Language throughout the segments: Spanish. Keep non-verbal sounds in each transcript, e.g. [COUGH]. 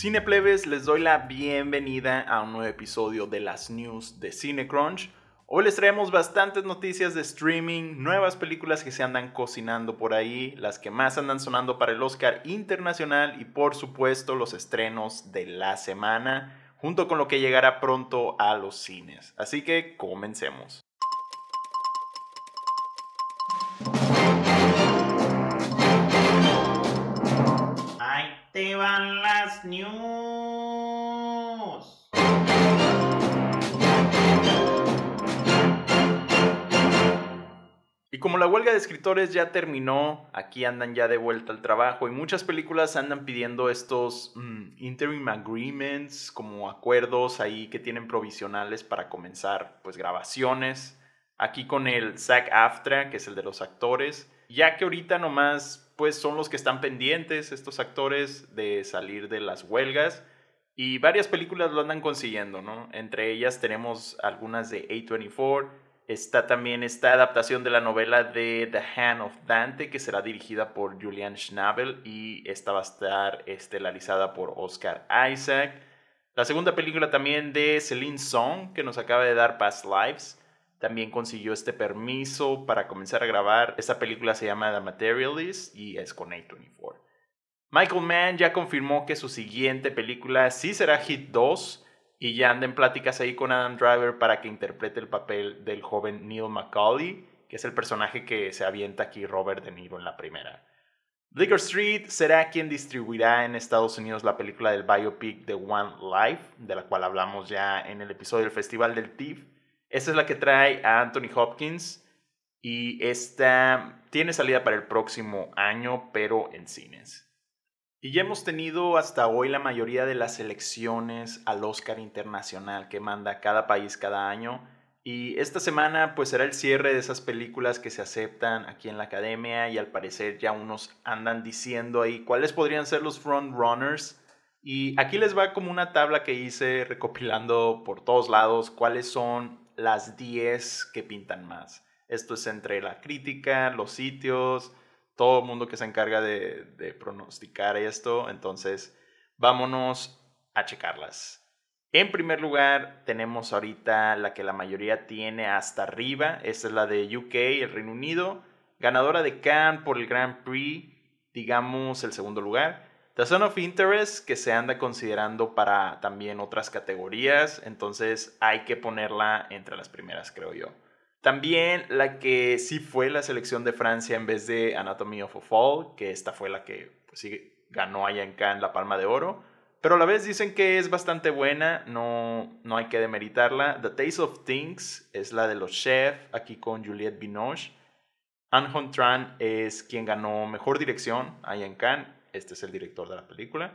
Cineplebes, les doy la bienvenida a un nuevo episodio de las news de Cinecrunch. Hoy les traemos bastantes noticias de streaming, nuevas películas que se andan cocinando por ahí, las que más andan sonando para el Oscar Internacional y por supuesto los estrenos de la semana, junto con lo que llegará pronto a los cines. Así que comencemos. Van las news. Y como la huelga de escritores ya terminó, aquí andan ya de vuelta al trabajo y muchas películas andan pidiendo estos mm, interim agreements, como acuerdos ahí que tienen provisionales para comenzar pues grabaciones. Aquí con el SAG-AFTRA, que es el de los actores, ya que ahorita nomás pues son los que están pendientes estos actores de salir de las huelgas y varias películas lo andan consiguiendo, ¿no? Entre ellas tenemos algunas de A24, Está también esta adaptación de la novela de The Hand of Dante, que será dirigida por Julian Schnabel y esta va a estar estelarizada por Oscar Isaac. La segunda película también de Celine Song, que nos acaba de dar Past Lives, también consiguió este permiso para comenzar a grabar. Esta película se llama The Materialist y es con A24. Michael Mann ya confirmó que su siguiente película sí será Hit 2 y ya anda en pláticas ahí con Adam Driver para que interprete el papel del joven Neil McCauley, que es el personaje que se avienta aquí Robert De Niro en la primera. Liquor Street será quien distribuirá en Estados Unidos la película del biopic de One Life, de la cual hablamos ya en el episodio del Festival del TIFF. Esta es la que trae a Anthony Hopkins y esta tiene salida para el próximo año, pero en cines. Y ya hemos tenido hasta hoy la mayoría de las elecciones al Oscar Internacional que manda cada país cada año. Y esta semana pues será el cierre de esas películas que se aceptan aquí en la academia y al parecer ya unos andan diciendo ahí cuáles podrían ser los frontrunners. Y aquí les va como una tabla que hice recopilando por todos lados cuáles son las 10 que pintan más. Esto es entre la crítica, los sitios, todo el mundo que se encarga de, pronosticar esto. Entonces, vámonos a checarlas. En primer lugar, tenemos ahorita la que la mayoría tiene hasta arriba. Esta es la de UK, el Reino Unido. Ganadora de Cannes por el Grand Prix, digamos el segundo lugar. The Son of Interest, que se anda considerando para también otras categorías. Entonces hay que ponerla entre las primeras, creo yo. También la que sí fue la selección de Francia en vez de Anatomy of a Fall, que esta fue la que pues, sí, ganó allá en Cannes la Palma de Oro. Pero a la vez dicen que es bastante buena, no, no hay que demeritarla. The Taste of Things es la de los chefs, aquí con Juliette Binoche. An Hon Tran es quien ganó Mejor Dirección allá en Cannes. Este es el director de la película.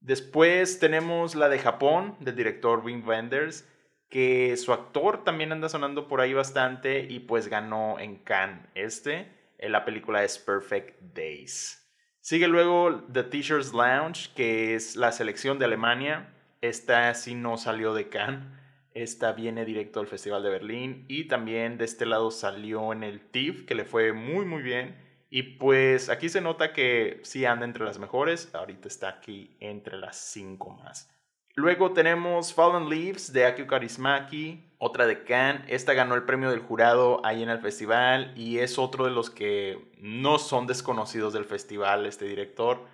Después tenemos la de Japón, del director Wim Wenders que su actor también anda sonando por ahí bastante y pues ganó en Cannes este. En la película es Perfect Days. Sigue luego The Teacher's Lounge, que es la selección de Alemania. Esta sí no salió de Cannes. Esta viene directo al Festival de Berlín. Y también de este lado salió en el TIFF, que le fue muy muy bien. Y pues aquí se nota que sí anda entre las mejores. Ahorita está aquí entre las cinco más. Luego tenemos Fallen Leaves de Akio Karismaki, otra de Cannes. Esta ganó el premio del jurado ahí en el festival y es otro de los que no son desconocidos del festival, este director,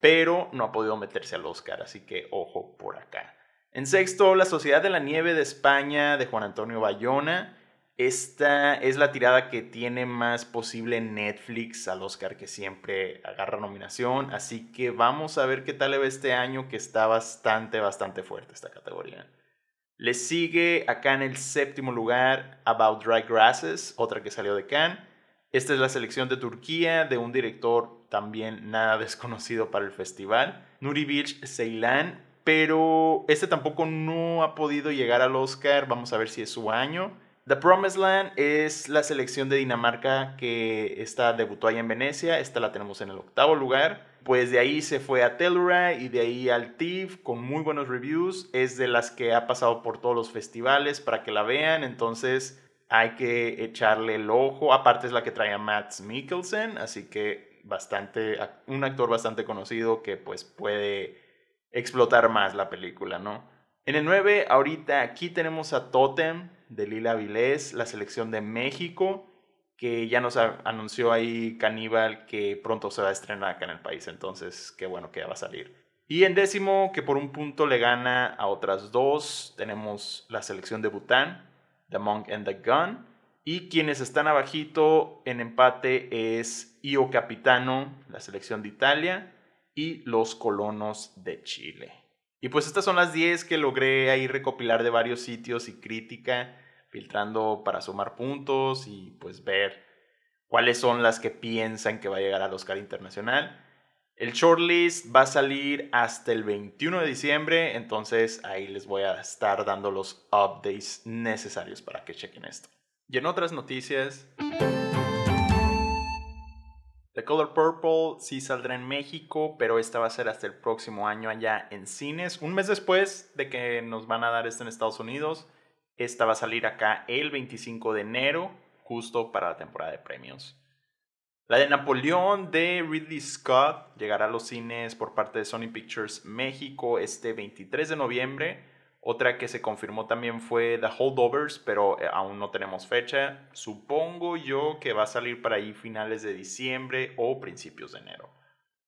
pero no ha podido meterse al Oscar, así que ojo por acá. En sexto, La Sociedad de la Nieve de España de Juan Antonio Bayona. Esta es la tirada que tiene más posible Netflix al Oscar que siempre agarra nominación. Así que vamos a ver qué tal le va este año que está bastante, bastante fuerte esta categoría. Le sigue acá en el séptimo lugar About Dry Grasses, otra que salió de Cannes. Esta es la selección de Turquía de un director también nada [LAUGHS] desconocido para el festival, Nuri Bilge Ceylan, pero este tampoco no ha podido llegar al Oscar. Vamos a ver si es su año. The Promised Land es la selección de Dinamarca que está, debutó ahí en Venecia. Esta la tenemos en el octavo lugar. Pues de ahí se fue a Telluride y de ahí al TIFF con muy buenos reviews. Es de las que ha pasado por todos los festivales para que la vean. Entonces hay que echarle el ojo. Aparte es la que trae a Matt Mikkelsen. Así que bastante, un actor bastante conocido que pues puede explotar más la película, ¿no? En el 9, ahorita aquí tenemos a Totem de Lila Vilés, la selección de México, que ya nos anunció ahí Caníbal que pronto se va a estrenar acá en el país, entonces qué bueno que ya va a salir. Y en décimo, que por un punto le gana a otras dos, tenemos la selección de Bután, The Monk and the Gun, y quienes están abajito en empate es Io Capitano, la selección de Italia, y los colonos de Chile. Y pues estas son las 10 que logré ahí recopilar de varios sitios y crítica filtrando para sumar puntos y pues ver cuáles son las que piensan que va a llegar al Oscar Internacional. El shortlist va a salir hasta el 21 de diciembre, entonces ahí les voy a estar dando los updates necesarios para que chequen esto. Y en otras noticias, The Color Purple sí saldrá en México, pero esta va a ser hasta el próximo año allá en cines, un mes después de que nos van a dar esto en Estados Unidos. Esta va a salir acá el 25 de enero, justo para la temporada de premios. La de Napoleón de Ridley Scott llegará a los cines por parte de Sony Pictures México este 23 de noviembre. Otra que se confirmó también fue The Holdovers, pero eh, aún no tenemos fecha. Supongo yo que va a salir para ahí finales de diciembre o principios de enero.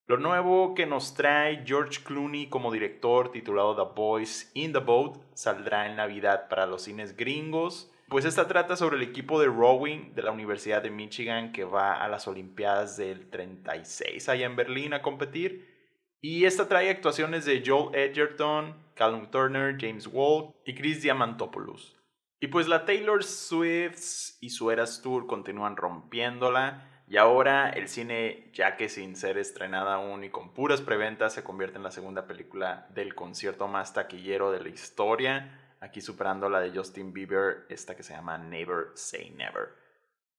Lo nuevo que nos trae George Clooney como director titulado The Boys in the Boat saldrá en Navidad para los cines gringos. Pues esta trata sobre el equipo de rowing de la Universidad de Michigan que va a las Olimpiadas del 36 allá en Berlín a competir. Y esta trae actuaciones de Joel Edgerton, Callum Turner, James Wall y Chris Diamantopoulos. Y pues la Taylor Swift y su Eras Tour continúan rompiéndola. Y ahora el cine, ya que sin ser estrenada aún y con puras preventas, se convierte en la segunda película del concierto más taquillero de la historia, aquí superando la de Justin Bieber, esta que se llama Never Say Never.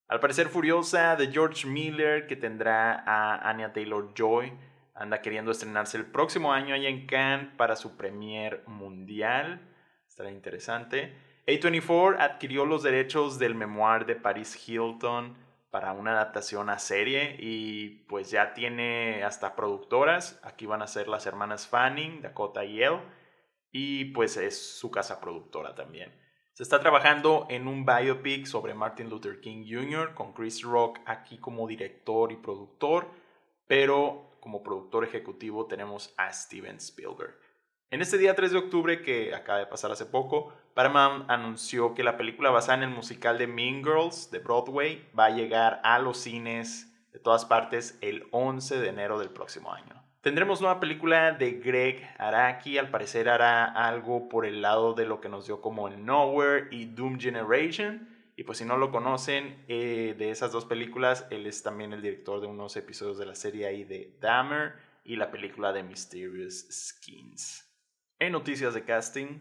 Al parecer furiosa de George Miller, que tendrá a Anya Taylor Joy, anda queriendo estrenarse el próximo año allá en Cannes para su premier mundial. Estará interesante. A24 adquirió los derechos del memoir de Paris Hilton para una adaptación a serie y pues ya tiene hasta productoras. Aquí van a ser las hermanas Fanning, Dakota y Elle y pues es su casa productora también. Se está trabajando en un biopic sobre Martin Luther King Jr. con Chris Rock aquí como director y productor, pero como productor ejecutivo tenemos a Steven Spielberg. En este día 3 de octubre, que acaba de pasar hace poco, Paramount anunció que la película basada en el musical de Mean Girls de Broadway va a llegar a los cines de todas partes el 11 de enero del próximo año. Tendremos nueva película de Greg Araki, al parecer hará algo por el lado de lo que nos dio como el Nowhere y Doom Generation. Y pues si no lo conocen, eh, de esas dos películas, él es también el director de unos episodios de la serie de Dahmer y la película de Mysterious Skins. En noticias de casting,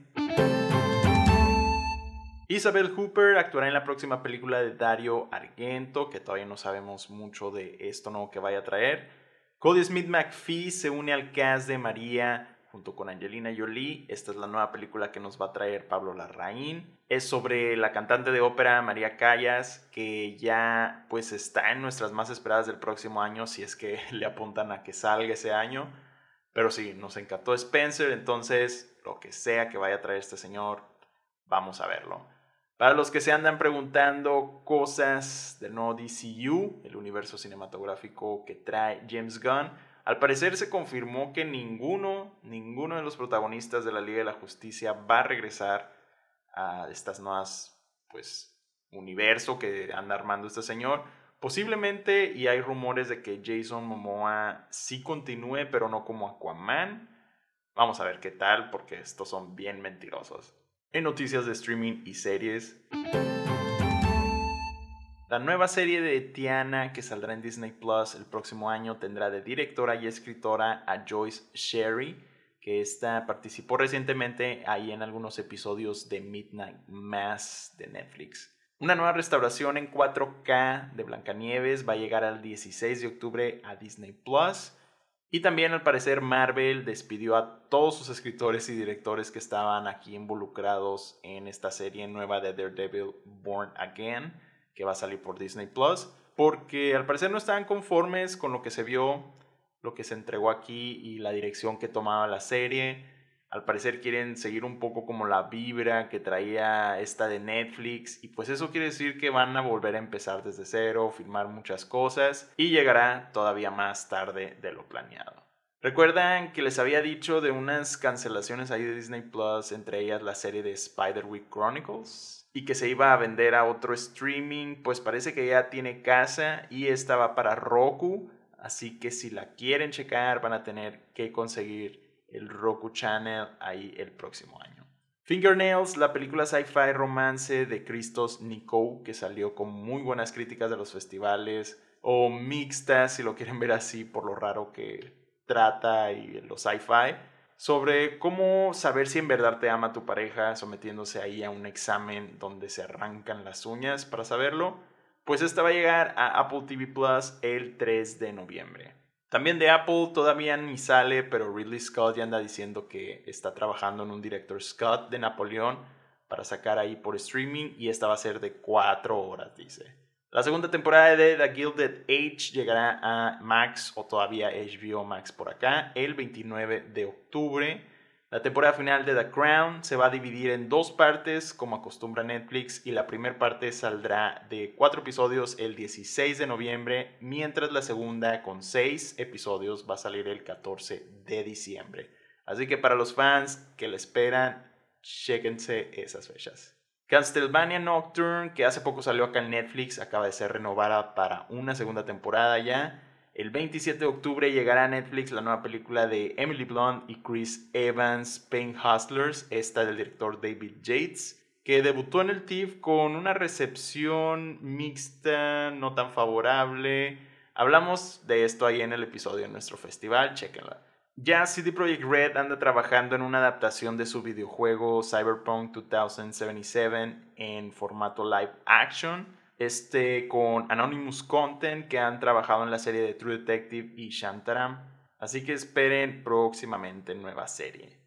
Isabel Hooper actuará en la próxima película de Dario Argento, que todavía no sabemos mucho de esto nuevo que vaya a traer. Cody Smith McPhee se une al cast de María junto con Angelina Jolie. Esta es la nueva película que nos va a traer Pablo Larraín. Es sobre la cantante de ópera María Callas, que ya pues está en nuestras más esperadas del próximo año, si es que [LAUGHS] le apuntan a que salga ese año. Pero sí, nos encantó Spencer, entonces lo que sea que vaya a traer este señor, vamos a verlo. Para los que se andan preguntando cosas del nuevo DCU, el universo cinematográfico que trae James Gunn, al parecer se confirmó que ninguno, ninguno de los protagonistas de la Liga de la Justicia va a regresar a estas nuevas, pues, universo que anda armando este señor. Posiblemente, y hay rumores de que Jason Momoa sí continúe, pero no como Aquaman. Vamos a ver qué tal, porque estos son bien mentirosos. En noticias de streaming y series. La nueva serie de Tiana que saldrá en Disney Plus el próximo año tendrá de directora y escritora a Joyce Sherry, que participó recientemente ahí en algunos episodios de Midnight Mass de Netflix. Una nueva restauración en 4K de Blancanieves va a llegar al 16 de octubre a Disney Plus. Y también al parecer Marvel despidió a todos sus escritores y directores que estaban aquí involucrados en esta serie nueva de Daredevil Born Again, que va a salir por Disney Plus, porque al parecer no estaban conformes con lo que se vio lo que se entregó aquí y la dirección que tomaba la serie. Al parecer quieren seguir un poco como la vibra que traía esta de Netflix y pues eso quiere decir que van a volver a empezar desde cero, filmar muchas cosas y llegará todavía más tarde de lo planeado. Recuerdan que les había dicho de unas cancelaciones ahí de Disney Plus, entre ellas la serie de Spider-Week Chronicles, y que se iba a vender a otro streaming, pues parece que ya tiene casa y esta va para Roku, así que si la quieren checar van a tener que conseguir el Roku Channel ahí el próximo año. Fingernails, la película sci-fi romance de Christos Nico, que salió con muy buenas críticas de los festivales, o mixtas, si lo quieren ver así, por lo raro que trata y los sci-fi sobre cómo saber si en verdad te ama tu pareja sometiéndose ahí a un examen donde se arrancan las uñas para saberlo, pues esta va a llegar a Apple TV Plus el 3 de noviembre. También de Apple todavía ni sale, pero Ridley Scott ya anda diciendo que está trabajando en un director Scott de Napoleón para sacar ahí por streaming y esta va a ser de 4 horas, dice. La segunda temporada de The Gilded Age llegará a Max o todavía HBO Max por acá el 29 de octubre. La temporada final de The Crown se va a dividir en dos partes como acostumbra Netflix y la primera parte saldrá de cuatro episodios el 16 de noviembre mientras la segunda con seis episodios va a salir el 14 de diciembre. Así que para los fans que le esperan, chéquense esas fechas. Castlevania Nocturne, que hace poco salió acá en Netflix, acaba de ser renovada para una segunda temporada ya. El 27 de octubre llegará a Netflix la nueva película de Emily Blunt y Chris Evans, Pain Hustlers, esta del director David Yates, que debutó en el TIFF con una recepción mixta, no tan favorable. Hablamos de esto ahí en el episodio de nuestro festival, chequenla. Ya CD Projekt Red anda trabajando en una adaptación de su videojuego Cyberpunk 2077 en formato live action. Este con Anonymous Content que han trabajado en la serie de True Detective y Shantaram. Así que esperen próximamente nueva serie.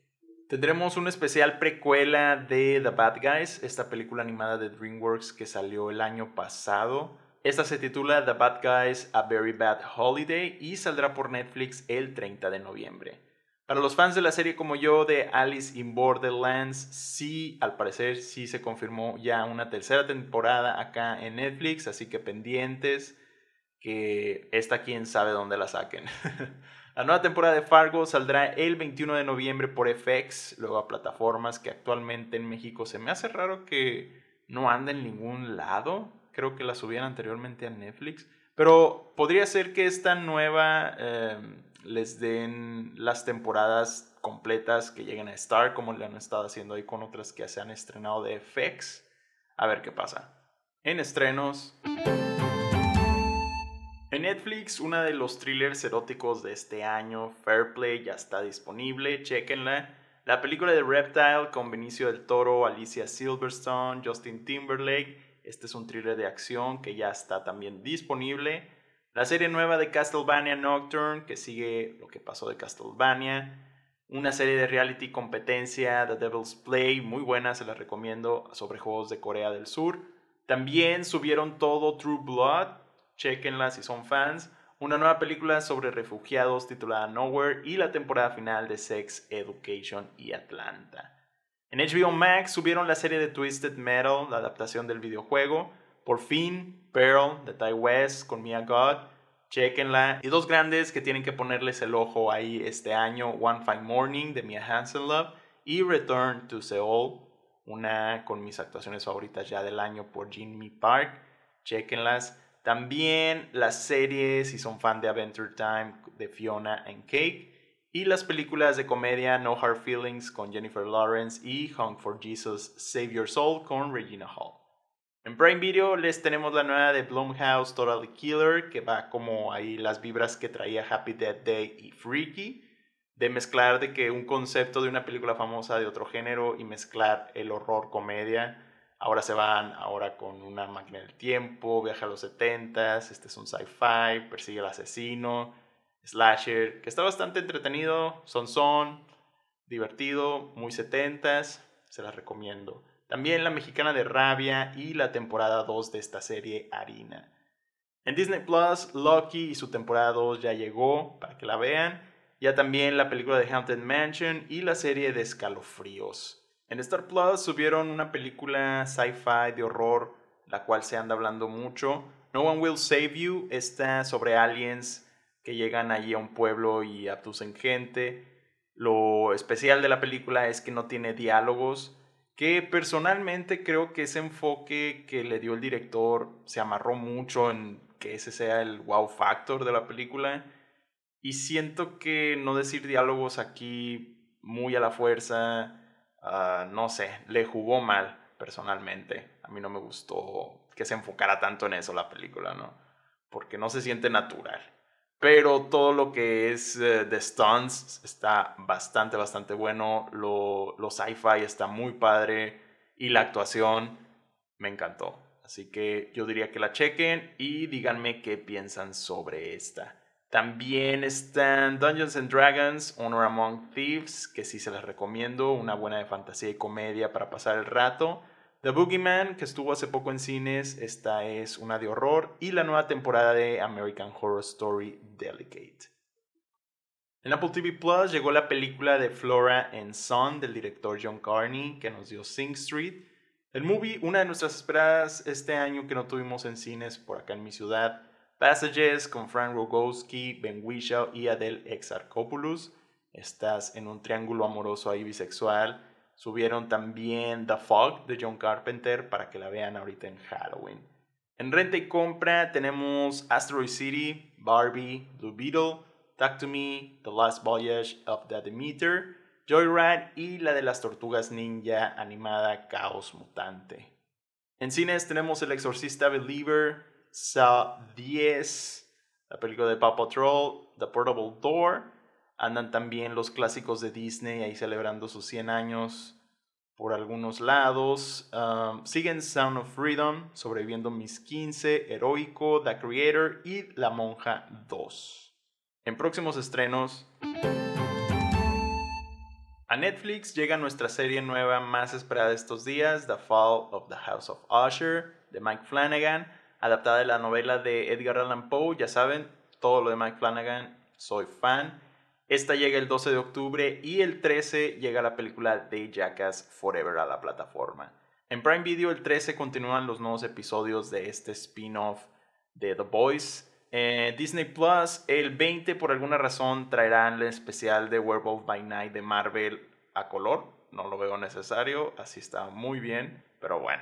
Tendremos un especial precuela de The Bad Guys, esta película animada de DreamWorks que salió el año pasado. Esta se titula The Bad Guys A Very Bad Holiday y saldrá por Netflix el 30 de noviembre. Para los fans de la serie como yo de Alice in Borderlands, sí, al parecer sí se confirmó ya una tercera temporada acá en Netflix, así que pendientes que esta quién sabe dónde la saquen. [LAUGHS] la nueva temporada de Fargo saldrá el 21 de noviembre por FX, luego a plataformas que actualmente en México se me hace raro que no anda en ningún lado creo que la subían anteriormente a Netflix. Pero podría ser que esta nueva em, les den las temporadas completas que lleguen a Star, como le han estado haciendo ahí con otras que se han estrenado de FX. A ver qué pasa. En estrenos. En Netflix, uno de los thrillers eróticos de este año, Fair Play, ya está disponible. Chequenla. La película de Reptile con Benicio del Toro, Alicia Silverstone, Justin Timberlake este es un thriller de acción que ya está también disponible. La serie nueva de Castlevania Nocturne, que sigue lo que pasó de Castlevania. Una serie de reality competencia, The Devil's Play, muy buena, se la recomiendo, sobre juegos de Corea del Sur. También subieron todo True Blood, chequenla si son fans. Una nueva película sobre refugiados titulada Nowhere y la temporada final de Sex Education y Atlanta. En HBO Max subieron la serie de Twisted Metal, la adaptación del videojuego. Por fin, Pearl de Ty West con Mia God. Chequenla. Y dos grandes que tienen que ponerles el ojo ahí este año: One Fine Morning de Mia Hansen-Love y Return to Seoul, una con mis actuaciones favoritas ya del año por Jimmy Park. Chequenlas. También las series, si son fan de Adventure Time, de Fiona and Cake y las películas de comedia No Hard Feelings con Jennifer Lawrence y Hung for Jesus Save Your Soul con Regina Hall. En Prime Video les tenemos la nueva de Blumhouse Totally Killer, que va como ahí las vibras que traía Happy Death Day y Freaky, de mezclar de que un concepto de una película famosa de otro género y mezclar el horror comedia. Ahora se van ahora con una máquina del tiempo, viaja a los 70s, este es un sci-fi, persigue al asesino, slasher, que está bastante entretenido, son son, divertido, muy setentas, se las recomiendo. También la mexicana de Rabia y la temporada 2 de esta serie Harina. En Disney Plus, Loki y su temporada 2 ya llegó para que la vean. Ya también la película de Haunted Mansion y la serie de Escalofríos. En Star Plus subieron una película sci-fi de horror, la cual se anda hablando mucho. No One Will Save You está sobre aliens que llegan allí a un pueblo y abducen gente. Lo especial de la película es que no tiene diálogos, que personalmente creo que ese enfoque que le dio el director se amarró mucho en que ese sea el wow factor de la película. Y siento que no decir diálogos aquí muy a la fuerza, ah, no sé, le jugó mal personalmente. A mí no me gustó que se enfocara tanto en eso la película, ¿no? Porque no se siente natural. Pero todo lo que es de eh, stunts está bastante, bastante bueno. Lo, lo sci-fi está muy padre. Y la actuación me encantó. Así que yo diría que la chequen y díganme qué piensan sobre esta. También están Dungeons and Dragons, Honor Among Thieves, que sí se las recomiendo. Una buena de fantasía y comedia para pasar el rato. The Boogeyman, que estuvo hace poco en cines, esta es una de horror, y la nueva temporada de American Horror Story Delicate. En Apple TV Plus llegó la película de Flora and Son del director John Carney, que nos dio Sing Street. El movie, una de nuestras esperadas este año que no tuvimos en cines por acá en mi ciudad, Passages con Frank Rogowski, Ben Whishaw y Adele Exarchopoulos. Estás en un triángulo amoroso ahí bisexual Subieron también The Fog de John Carpenter para que la vean ahorita en Halloween. En renta y compra tenemos Asteroid City, Barbie, Blue Beetle, Talk to Me, The Last Voyage of the Demeter, Joyride y la de las tortugas ninja animada Caos Mutante. En cines tenemos El Exorcista Believer, Saw 10, la película de Paw Patrol, The Portable Door, Andan también los clásicos de Disney ahí celebrando sus 100 años por algunos lados. siguen Sound of Freedom, Sobreviviendo mis 15, Heroico, The Creator y La Monja 2. En próximos estrenos... A Netflix llega nuestra serie nueva más esperada de estos días, The Fall of the House of Usher, de Mike Flanagan, adaptada de la novela de Edgar Allan Poe. Ya saben, todo lo de Mike Flanagan, soy fan. Esta llega el 12 de octubre y el 13 llega la película de Jackass Forever a la plataforma. En Prime Video el 13 continúan los nuevos episodios de este spin-off de The Boys. Disney Plus el 20 por alguna razón traerán el especial de Werewolf by Night de Marvel a color. No lo veo necesario, así está muy bien, pero bueno.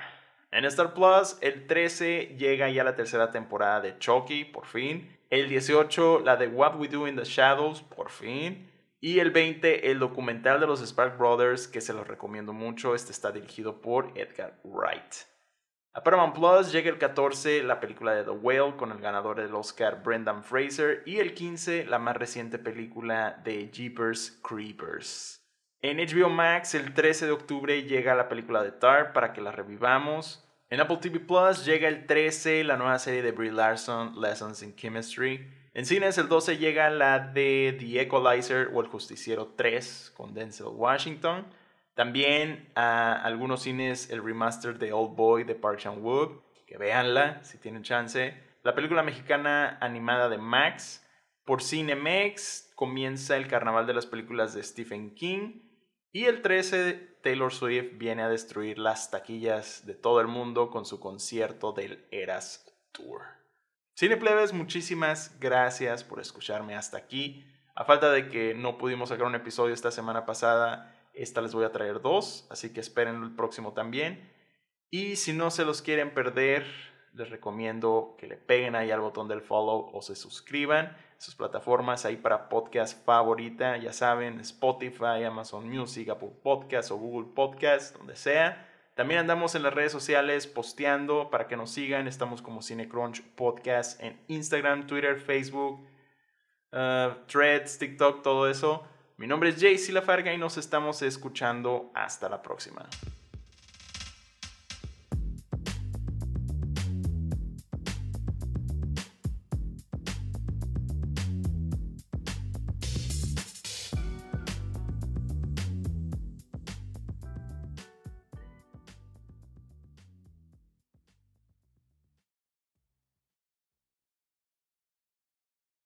En Star Plus el 13 llega ya la tercera temporada de Chucky, por fin. El 18, la de What We Do in the Shadows, por fin. Y el 20, el documental de los Spark Brothers, que se los recomiendo mucho. Este está dirigido por Edgar Wright. A Paramount Plus llega el 14, la película de The Whale con el ganador del Oscar Brendan Fraser. Y el 15, la más reciente película de Jeepers Creepers. En HBO Max, el 13 de octubre, llega la película de Tar para que la revivamos. En Apple TV Plus llega el 13 la nueva serie de Brie Larson, Lessons in Chemistry. En cines el 12 llega la de The Equalizer o El Justiciero 3 con Denzel Washington. También a algunos cines el remaster de Old Boy de Park Chan-wook, que véanla si tienen chance. La película mexicana animada de Max. Por Cinemex comienza el carnaval de las películas de Stephen King. Y el 13, Taylor Swift viene a destruir las taquillas de todo el mundo con su concierto del Eras Tour. Cineplebes, muchísimas gracias por escucharme hasta aquí. A falta de que no pudimos sacar un episodio esta semana pasada, esta les voy a traer dos, así que esperen el próximo también. Y si no se los quieren perder, les recomiendo que le peguen ahí al botón del follow o se suscriban sus plataformas ahí para podcast favorita, ya saben, Spotify, Amazon Music, Apple Podcast o Google Podcast, donde sea. También andamos en las redes sociales posteando para que nos sigan. Estamos como Cinecrunch Podcast en Instagram, Twitter, Facebook, uh, Threads, TikTok, todo eso. Mi nombre es Jay Lafarga y nos estamos escuchando. Hasta la próxima.